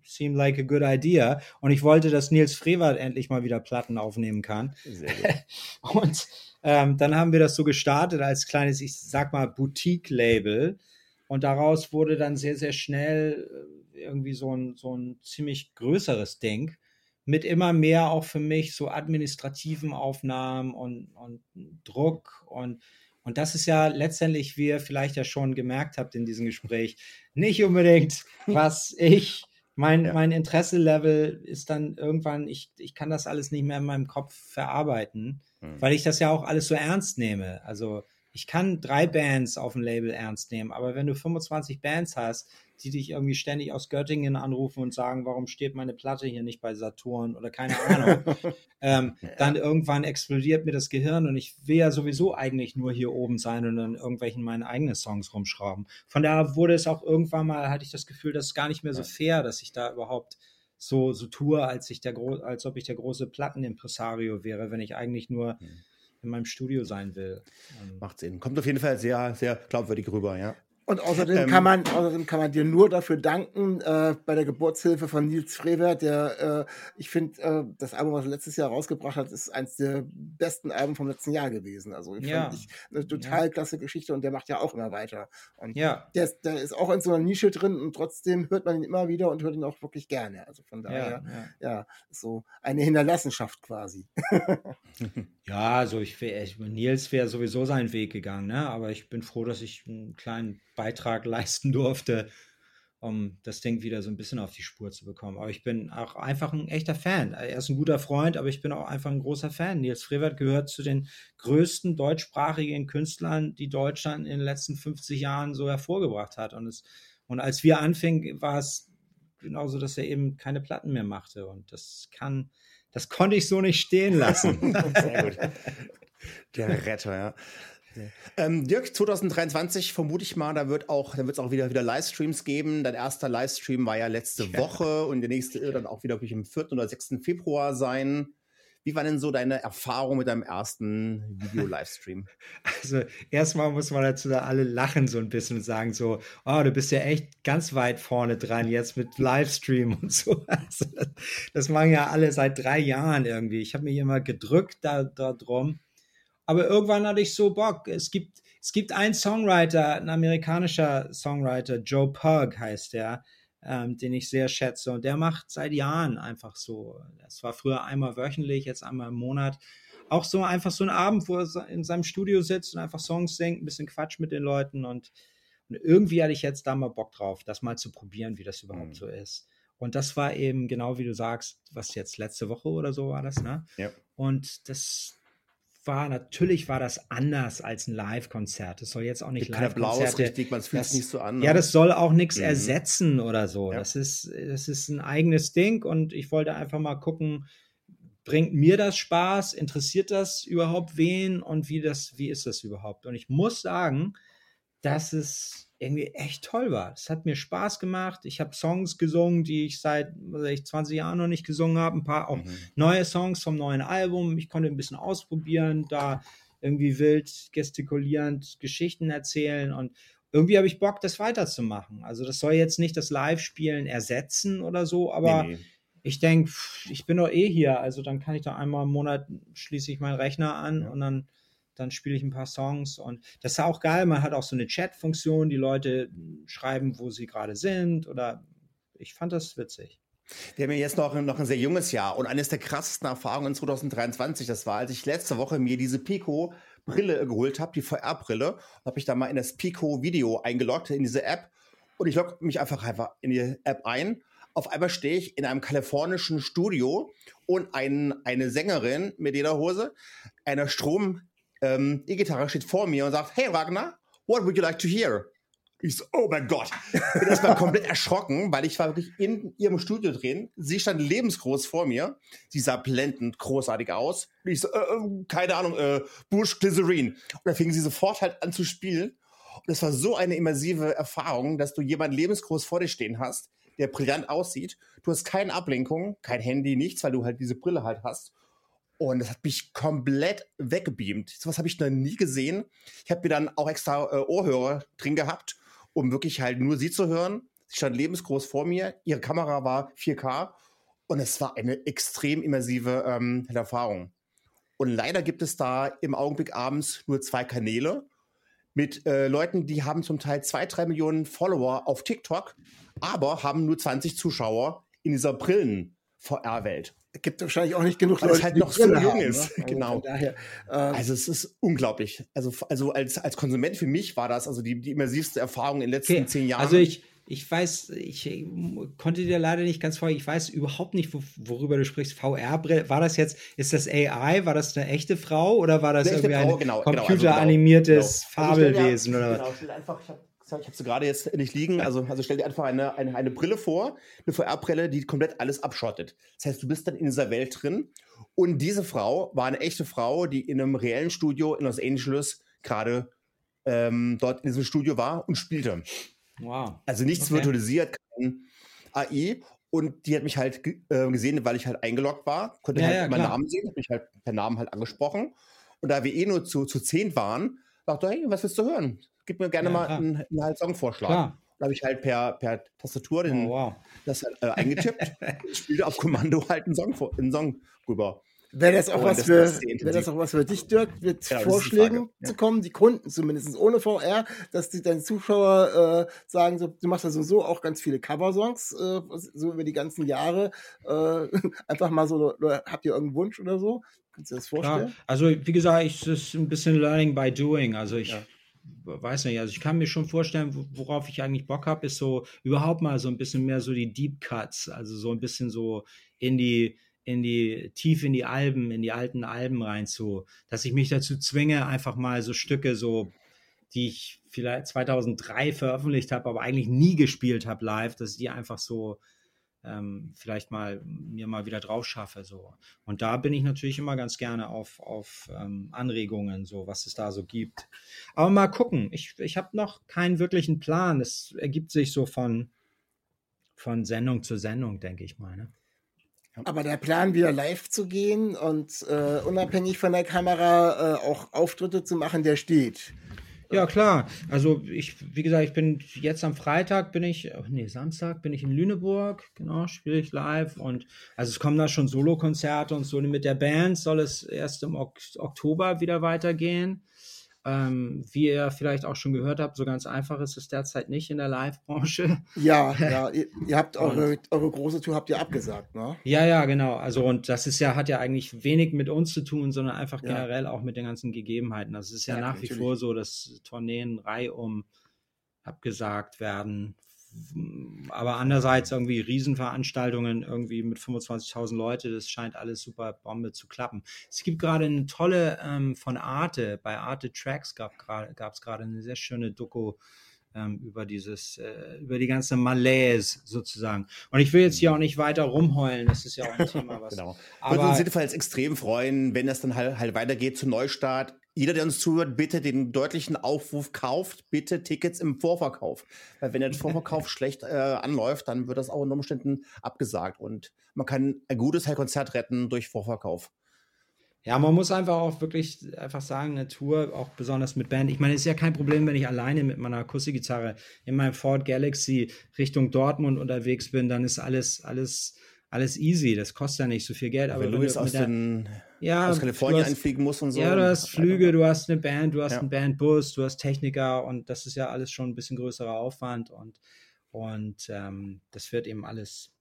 seemed like a good idea und ich wollte, dass Nils Frevert endlich mal wieder Platten aufnehmen kann. Sehr gut. und ähm, dann haben wir das so gestartet als kleines, ich sag mal, Boutique-Label. Und daraus wurde dann sehr, sehr schnell äh, irgendwie so ein, so ein ziemlich größeres Ding mit immer mehr auch für mich so administrativen Aufnahmen und, und Druck und und das ist ja letztendlich, wie ihr vielleicht ja schon gemerkt habt in diesem Gespräch, nicht unbedingt, was ich, mein, ja. mein Interesse-Level ist dann irgendwann, ich, ich kann das alles nicht mehr in meinem Kopf verarbeiten, mhm. weil ich das ja auch alles so ernst nehme. Also ich kann drei Bands auf dem Label ernst nehmen, aber wenn du 25 Bands hast, die dich irgendwie ständig aus Göttingen anrufen und sagen, warum steht meine Platte hier nicht bei Saturn oder keine Ahnung. ähm, ja. Dann irgendwann explodiert mir das Gehirn und ich will ja sowieso eigentlich nur hier oben sein und dann irgendwelchen meine eigenen Songs rumschrauben. Von daher wurde es auch irgendwann mal, hatte ich das Gefühl, das ist gar nicht mehr so fair, dass ich da überhaupt so, so tue, als, ich der als ob ich der große Plattenimpresario wäre, wenn ich eigentlich nur hm. in meinem Studio sein will. Ähm, Macht Sinn. Kommt auf jeden Fall sehr, sehr glaubwürdig rüber, ja. Und außerdem, ähm, kann man, außerdem kann man dir nur dafür danken, äh, bei der Geburtshilfe von Nils Frevert, der, äh, ich finde, äh, das Album, was er letztes Jahr rausgebracht hat, ist eins der besten Alben vom letzten Jahr gewesen. Also ich ja. ich eine total ja. klasse Geschichte und der macht ja auch immer weiter. Und ja. der, ist, der ist auch in so einer Nische drin und trotzdem hört man ihn immer wieder und hört ihn auch wirklich gerne. Also von daher, ja, ja. so eine Hinterlassenschaft quasi. ja, also ich, ich Nils wäre sowieso seinen Weg gegangen, ne? aber ich bin froh, dass ich einen kleinen Beitrag leisten durfte, um das Ding wieder so ein bisschen auf die Spur zu bekommen. Aber ich bin auch einfach ein echter Fan. Er ist ein guter Freund, aber ich bin auch einfach ein großer Fan. Nils Frevert gehört zu den größten deutschsprachigen Künstlern, die Deutschland in den letzten 50 Jahren so hervorgebracht hat. Und, es, und als wir anfingen, war es genauso, dass er eben keine Platten mehr machte. Und das kann, das konnte ich so nicht stehen lassen. Sehr gut. Der Retter, ja. Ähm, Dirk, 2023 vermute ich mal, da wird auch, da wird es auch wieder, wieder Livestreams geben. Dein erster Livestream war ja letzte ja. Woche und der nächste wird dann auch wieder ich, am 4. oder 6. Februar sein. Wie war denn so deine Erfahrung mit deinem ersten Video-Livestream? Also erstmal muss man dazu da alle lachen so ein bisschen und sagen so, oh, du bist ja echt ganz weit vorne dran jetzt mit Livestream und so. Also das, machen ja alle seit drei Jahren irgendwie. Ich habe mich immer gedrückt da, da drum aber irgendwann hatte ich so Bock. Es gibt, es gibt einen Songwriter, ein amerikanischer Songwriter, Joe Pug heißt der, ähm, den ich sehr schätze. Und der macht seit Jahren einfach so. Das war früher einmal wöchentlich, jetzt einmal im Monat. Auch so einfach so ein Abend, wo er in seinem Studio sitzt und einfach Songs singt, ein bisschen Quatsch mit den Leuten. Und, und irgendwie hatte ich jetzt da mal Bock drauf, das mal zu probieren, wie das überhaupt mhm. so ist. Und das war eben genau wie du sagst, was jetzt letzte Woche oder so war das, ne? Ja. Und das, war, natürlich war das anders als ein Live-Konzert. Das soll jetzt auch nicht Live-Konzerte. richtig, man fühlt es nicht so an. Ne? Ja, das soll auch nichts mhm. ersetzen oder so. Ja. Das ist, das ist ein eigenes Ding und ich wollte einfach mal gucken, bringt mir das Spaß? Interessiert das überhaupt wen? Und wie das, wie ist das überhaupt? Und ich muss sagen, dass es irgendwie echt toll war. Es hat mir Spaß gemacht. Ich habe Songs gesungen, die ich seit ich, 20 Jahren noch nicht gesungen habe. Ein paar auch mhm. neue Songs vom neuen Album. Ich konnte ein bisschen ausprobieren, da irgendwie wild gestikulierend Geschichten erzählen und irgendwie habe ich Bock, das weiterzumachen. Also das soll jetzt nicht das Live-Spielen ersetzen oder so, aber nee, nee. ich denke, ich bin doch eh hier. Also dann kann ich doch einmal im Monat schließe ich meinen Rechner an ja. und dann dann spiele ich ein paar Songs und das ist auch geil. Man hat auch so eine Chat-Funktion, die Leute schreiben, wo sie gerade sind oder ich fand das witzig. Wir haben ja jetzt noch, noch ein sehr junges Jahr und eines der krassesten Erfahrungen 2023, das war, als ich letzte Woche mir diese Pico Brille geholt habe, die VR-Brille, habe ich da mal in das Pico-Video eingeloggt, in diese App und ich logge mich einfach einfach in die App ein. Auf einmal stehe ich in einem kalifornischen Studio und ein, eine Sängerin mit Lederhose, einer Strom, ähm, E-Gitarre steht vor mir und sagt, hey Wagner, what would you like to hear? Ich so, oh mein Gott. Bin erstmal komplett erschrocken, weil ich war wirklich in ihrem Studio drin. Sie stand lebensgroß vor mir. Sie sah blendend großartig aus. Ich so, äh, äh, keine Ahnung, äh, Bush Glycerine. Und da fing sie sofort halt an zu spielen. Und es war so eine immersive Erfahrung, dass du jemanden lebensgroß vor dir stehen hast, der brillant aussieht. Du hast keine Ablenkung, kein Handy, nichts, weil du halt diese Brille halt hast. Und das hat mich komplett weggebeamt. So was habe ich noch nie gesehen. Ich habe mir dann auch extra äh, Ohrhörer drin gehabt, um wirklich halt nur sie zu hören. Sie stand lebensgroß vor mir. Ihre Kamera war 4K. Und es war eine extrem immersive ähm, Erfahrung. Und leider gibt es da im Augenblick abends nur zwei Kanäle mit äh, Leuten, die haben zum Teil zwei, drei Millionen Follower auf TikTok, aber haben nur 20 Zuschauer in dieser Brillen-VR-Welt. Es gibt wahrscheinlich auch nicht genug Weil Leute, es halt die noch so jung haben, ist. ne? Also Genau. daher, äh, Also es ist unglaublich. Also, also als, als Konsument für mich war das also die, die immersivste Erfahrung in den letzten Okay, zehn Jahren. Also ich, ich weiß, ich äh, konnte dir leider nicht ganz folgen. Ich weiß überhaupt nicht, wo, worüber du sprichst. VR-Brille, war das jetzt, ist das AI? War das eine echte Frau oder war das Eine irgendwie Frau, ein genau, genau, also computeranimiertes genau. Also stell dir- Fabelwesen oder was? Genau, stell dir einfach, ich habe ich hab sie gerade jetzt nicht liegen, also, also stell dir einfach eine, eine, eine Brille vor, eine VR-Brille, die komplett alles abschottet. Das heißt, du bist dann in dieser Welt drin und diese Frau war eine echte Frau, die in einem reellen Studio in Los Angeles gerade ähm, dort in diesem Studio war und spielte. Wow. Also nichts Okay. virtualisiert, kein AI. Und die hat mich halt äh, gesehen, weil ich halt eingeloggt war, konnte Ja, halt ja, meinen. Namen sehen, hat mich halt per Namen halt angesprochen. Und da wir eh nur zu, zu zehn waren, dachte ich, hey, was willst du hören? Gib mir gerne Ja, mal klar. einen, einen halt Songvorschlag. Klar. Da habe ich halt per, per Tastatur den, Oh, wow. das halt, äh, eingetippt, spielte auf Kommando halt einen Song, vor, einen Song rüber. Wäre das auch Oh, was das- für, das wäre das auch was für dich, Dirk, mit Genau, Vorschlägen ja. zu kommen, die Kunden zumindest ohne VR, dass die deine Zuschauer äh, sagen, so, du machst ja sowieso auch ganz viele Coversongs, äh, so über die ganzen Jahre. Äh, einfach mal so, habt ihr irgendeinen Wunsch oder so? Kannst du dir das Klar. vorstellen? Also, wie gesagt, ich, das ist ein bisschen Learning by Doing. Also, ich Ja. Weiß nicht, also ich kann mir schon vorstellen, wo- worauf ich eigentlich Bock habe, ist so überhaupt mal so ein bisschen mehr so die Deep Cuts, also so ein bisschen so in die, in die, tief in die Alben, in die alten Alben rein zu, dass ich mich dazu zwinge, einfach mal so Stücke so, die ich vielleicht 2003 veröffentlicht habe, aber eigentlich nie gespielt habe live, dass ich die einfach so ähm, vielleicht mal mir mal wieder drauf schaffe. So. Und da bin ich natürlich immer ganz gerne auf, auf ähm, Anregungen, so was es da so gibt. Aber mal gucken. Ich, ich habe noch keinen wirklichen Plan. Es ergibt sich so von, von Sendung zu Sendung, denke ich mal. Ne? Aber der Plan, wieder live zu gehen und äh, unabhängig von der Kamera äh, auch Auftritte zu machen, der steht. Ja, klar. Also ich, wie gesagt, ich bin jetzt am Freitag bin ich, oh, nee, Samstag bin ich in Lüneburg, genau, spiele ich live und also es kommen da schon Solokonzerte und so mit der Band soll es erst im Ok Oktober wieder weitergehen. Ähm, wie ihr vielleicht auch schon gehört habt, so ganz einfach ist es derzeit nicht in der Live-Branche. Ja, ja, ihr, ihr habt eure, eure große Tour habt ihr abgesagt, ne? Ja, ja, genau. Also und das ist ja, hat ja eigentlich wenig mit uns zu tun, sondern einfach Ja. generell auch mit den ganzen Gegebenheiten. Das ist ja, Ja, nach wie natürlich. vor so, dass Tourneen reihum abgesagt werden. Aber andererseits irgendwie Riesenveranstaltungen irgendwie mit 25.000 Leute, das scheint alles super Bombe zu klappen. Es gibt gerade eine tolle ähm, von Arte, bei Arte Tracks gab es gerade eine sehr schöne Doku ähm, über dieses, äh, über die ganze Malaise sozusagen. Und ich will jetzt hier auch nicht weiter rumheulen, das ist ja auch ein Thema, was. Genau. Würde Aber uns jedenfalls extrem freuen, wenn es dann halt, halt weitergeht zum Neustart. Jeder, der uns zuhört, bitte den deutlichen Aufruf kauft, bitte Tickets im Vorverkauf. Weil wenn der Vorverkauf schlecht äh, anläuft, dann wird das auch unter Umständen abgesagt. Und man kann ein gutes Konzert retten durch Vorverkauf. Ja, man muss einfach auch wirklich einfach sagen, eine Tour, auch besonders mit Band. Ich meine, es ist ja kein Problem, wenn ich alleine mit meiner Akustikgitarre in meinem Ford Galaxy Richtung Dortmund unterwegs bin, dann ist alles, alles, alles easy. Das kostet ja nicht so viel Geld. Aber wenn du jetzt aus, den, ja, aus du Kalifornien hast- einfliegen musst und so. Ja, du hast Flüge, du hast eine Band, du hast Ja. einen Bandbus, du hast Techniker und das ist ja alles schon ein bisschen größerer Aufwand und, und ähm, das wird eben alles,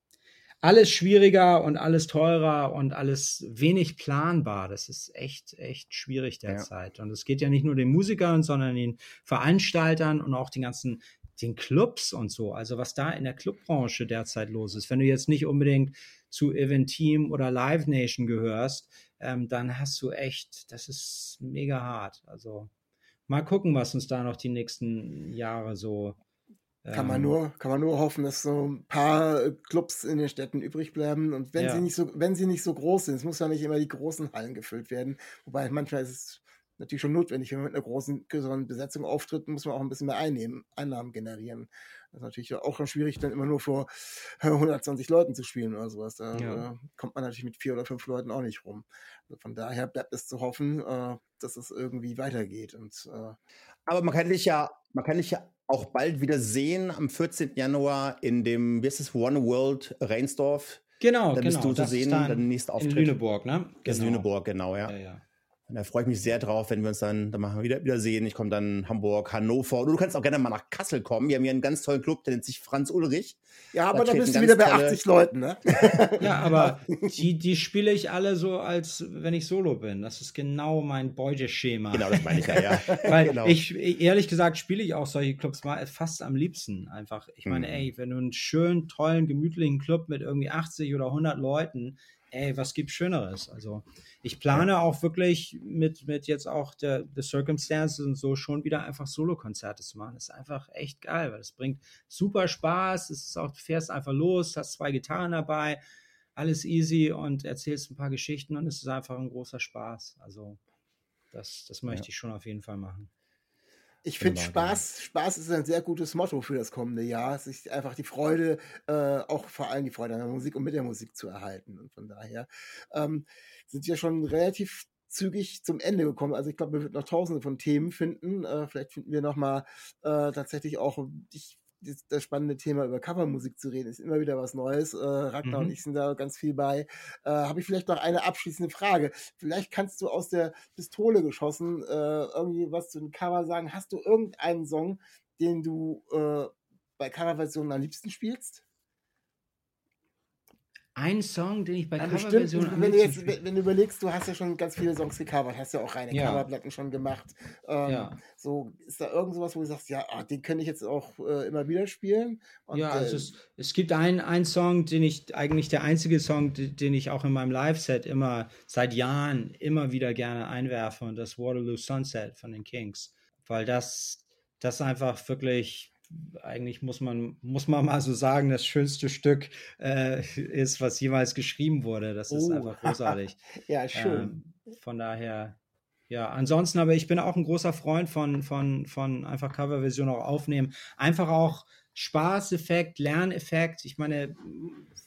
alles schwieriger und alles teurer und alles wenig planbar. Das ist echt, echt schwierig derzeit. Und es geht ja nicht nur den Musikern, sondern den Veranstaltern und auch den ganzen den Clubs und so, also was da in der Clubbranche derzeit los ist. Wenn du jetzt nicht unbedingt zu Eventeam oder Live Nation gehörst, ähm, dann hast du echt, das ist mega hart. Also mal gucken, was uns da noch die nächsten Jahre so. Kann man ähm, nur, kann man nur hoffen, dass so ein paar Clubs in den Städten übrig bleiben. Und wenn Ja. sie nicht so, wenn sie nicht so groß sind, es muss ja nicht immer die großen Hallen gefüllt werden. Wobei manchmal ist es natürlich schon notwendig. Wenn man mit einer großen, größeren Besetzung auftritt, muss man auch ein bisschen mehr einnehmen, Einnahmen generieren. Das ist natürlich auch schon schwierig, dann immer nur vor 120 Leuten zu spielen oder sowas. Da Ja. äh, kommt man natürlich mit vier oder fünf Leuten auch nicht rum. Also von daher bleibt es zu hoffen, äh, dass es irgendwie weitergeht. Und äh, Aber man kann dich ja, man kann dich ja auch bald wieder sehen am 14. Januar in dem, wie ist es, One World Reinsdorf. Genau, Da genau. bist du zu sehen, dann dein nächster in Auftritt. Lüneburg, ne? Genau. Lüneburg, genau, ja. Ja, ja. Und da freue ich mich sehr drauf, wenn wir uns dann, dann machen wir wieder, wieder sehen. Ich komme dann Hamburg, Hannover. Und du kannst auch gerne mal nach Kassel kommen. Wir haben hier einen ganz tollen Club, der nennt sich Franz Ulrich. ja, aber Da da bist du wieder bei tolle- 80 Leuten, ne? Ja, aber die, die spiele ich alle so, als wenn ich Solo bin. Das ist genau mein Beuteschema. Genau, das meine ich ja, ja. Weil genau. ich, ehrlich gesagt, spiele ich auch solche Clubs mal fast am liebsten einfach. Ich meine, Mhm. ey, wenn du einen schönen, tollen, gemütlichen Club mit irgendwie 80 oder 100 Leuten, ey, was gibt's Schöneres? Also, ich plane auch wirklich mit, mit jetzt auch der The Circumstances und so schon wieder einfach Solo-Konzerte zu machen. Das ist einfach echt geil, weil es bringt super Spaß. Es ist auch, du fährst einfach los, hast zwei Gitarren dabei, alles easy und erzählst ein paar Geschichten und es ist einfach ein großer Spaß. Also, das, das möchte Ja. ich schon auf jeden Fall machen. Ich finde Wunderbar, Spaß, Spaß ist ein sehr gutes Motto für das kommende Jahr, sich einfach die Freude, äh, auch vor allem die Freude an der Musik und mit der Musik zu erhalten. Und von daher ähm, sind wir schon relativ zügig zum Ende gekommen. Also ich glaube, wir werden noch tausende von Themen finden. Äh, vielleicht finden wir nochmal äh, tatsächlich auch ich, das, das spannende Thema über Covermusik zu reden. Ist immer wieder was Neues. Äh, Ragnar Mhm. und ich sind da ganz viel bei. Äh, Habe ich vielleicht noch eine abschließende Frage. Vielleicht kannst du aus der Pistole geschossen äh, irgendwie was zu dem Cover sagen. Hast du irgendeinen Song, den du äh, bei Coverversionen am liebsten spielst? Ein Song, den ich bei Ein bestimmt, Coverversionen am wenn, du jetzt, wenn du überlegst, du hast ja schon ganz viele Songs gecovert, hast ja auch reine Ja. Coverplatten schon gemacht. Ähm, Ja. So, ist da irgend sowas, wo du sagst, ja, ah, den könnte ich jetzt auch äh, immer wieder spielen? Und, ja, also äh, es, es gibt einen, einen Song, den ich, eigentlich der einzige Song, den ich auch in meinem Live-Set immer, seit Jahren, immer wieder gerne einwerfe und das Waterloo Sunset von den Kings. Weil das, das einfach wirklich, eigentlich muss man, muss man mal so sagen, das schönste Stück äh, ist, was jemals geschrieben wurde. Das ist Oh. einfach großartig. ja, schön. Ähm, von daher, ja, ansonsten, aber ich bin auch ein großer Freund von, von, von einfach Coverversion auch aufnehmen. Einfach auch Spaßeffekt, Lerneffekt. Ich meine,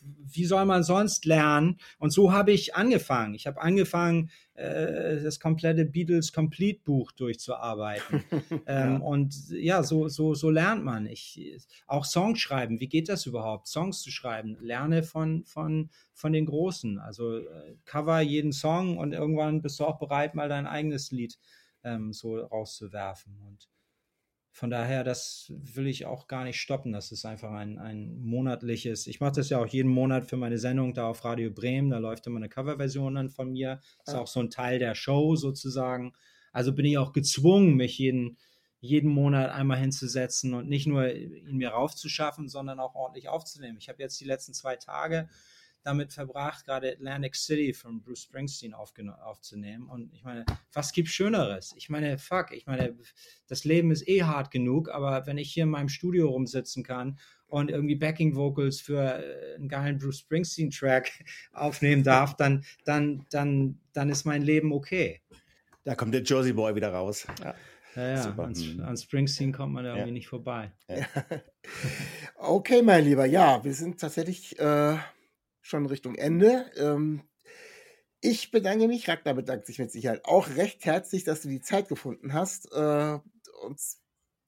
wie soll man sonst lernen? Und so habe ich angefangen. Ich habe angefangen, äh, das komplette Beatles Complete Buch durchzuarbeiten. ähm, Und ja, so, so, so lernt man. Ich, auch Songs schreiben, wie geht das überhaupt? Songs zu schreiben. Lerne von, von, von den Großen. Also äh, cover jeden Song und irgendwann bist du auch bereit, mal dein eigenes Lied ähm, so rauszuwerfen. Und von daher, das will ich auch gar nicht stoppen. Das ist einfach ein, ein monatliches. Ich mache das ja auch jeden Monat für meine Sendung da auf Radio Bremen. Da läuft immer eine Coverversion dann von mir. Ist auch so ein Teil der Show sozusagen. Also bin ich auch gezwungen, mich jeden, jeden Monat einmal hinzusetzen und nicht nur ihn mir raufzuschaffen, sondern auch ordentlich aufzunehmen. Ich habe jetzt die letzten zwei Tage damit verbracht, gerade Atlantic City von Bruce Springsteen aufzunehmen. Und ich meine, was gibt Schöneres? Ich meine, fuck, ich meine, das Leben ist eh hart genug, aber wenn ich hier in meinem Studio rumsitzen kann und irgendwie Backing Vocals für äh, einen geilen Bruce Springsteen Track aufnehmen darf, dann, dann, dann, dann ist mein Leben okay. Da kommt der Jersey Boy wieder raus. Ja, ja, Super. an, Mhm. an Springsteen kommt man da Ja. irgendwie nicht vorbei. Okay, mein Lieber, ja, wir sind tatsächlich äh, schon Richtung Ende. Ähm, ich bedanke mich, Ragnar bedankt sich mit Sicherheit auch recht herzlich, dass du die Zeit gefunden hast, äh, uns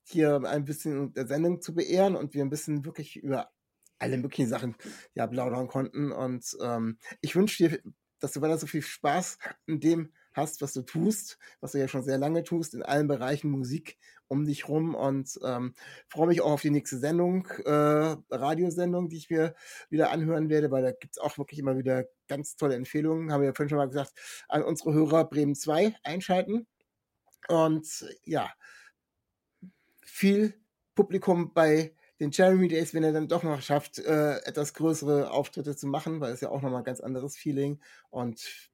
hier ein bisschen der Sendung zu beehren und wir ein bisschen wirklich über alle möglichen Sachen ja plaudern konnten. Und ähm, ich wünsche dir, dass du weiter so viel Spaß in dem hast, was du tust, was du ja schon sehr lange tust, in allen Bereichen Musik um dich rum und ähm, freue mich auch auf die nächste Sendung, äh, Radiosendung, die ich mir wieder anhören werde, weil da gibt's auch wirklich immer wieder ganz tolle Empfehlungen. Haben wir ja vorhin schon mal gesagt, an unsere Hörer Bremen 2 einschalten. Und ja, viel Publikum bei den Jeremy Days, wenn er dann doch noch schafft, äh, etwas größere Auftritte zu machen, weil es ja auch nochmal ein ganz anderes Feeling. Und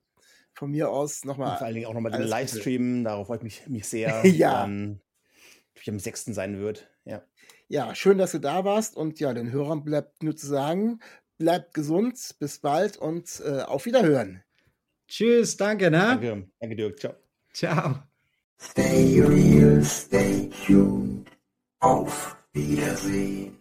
von mir aus nochmal vor allen Dingen auch nochmal den. Livestream, darauf freue ich mich, mich sehr. Ja. Dann, ich am 6. sein wird. Ja. Ja, schön, dass du da warst und ja, den Hörern bleibt nur zu sagen, bleibt gesund, bis bald und äh, auf Wiederhören. Tschüss, danke, ne? Danke, danke Dirk. Ciao. Ciao. Stay real, stay tuned. Auf Wiedersehen.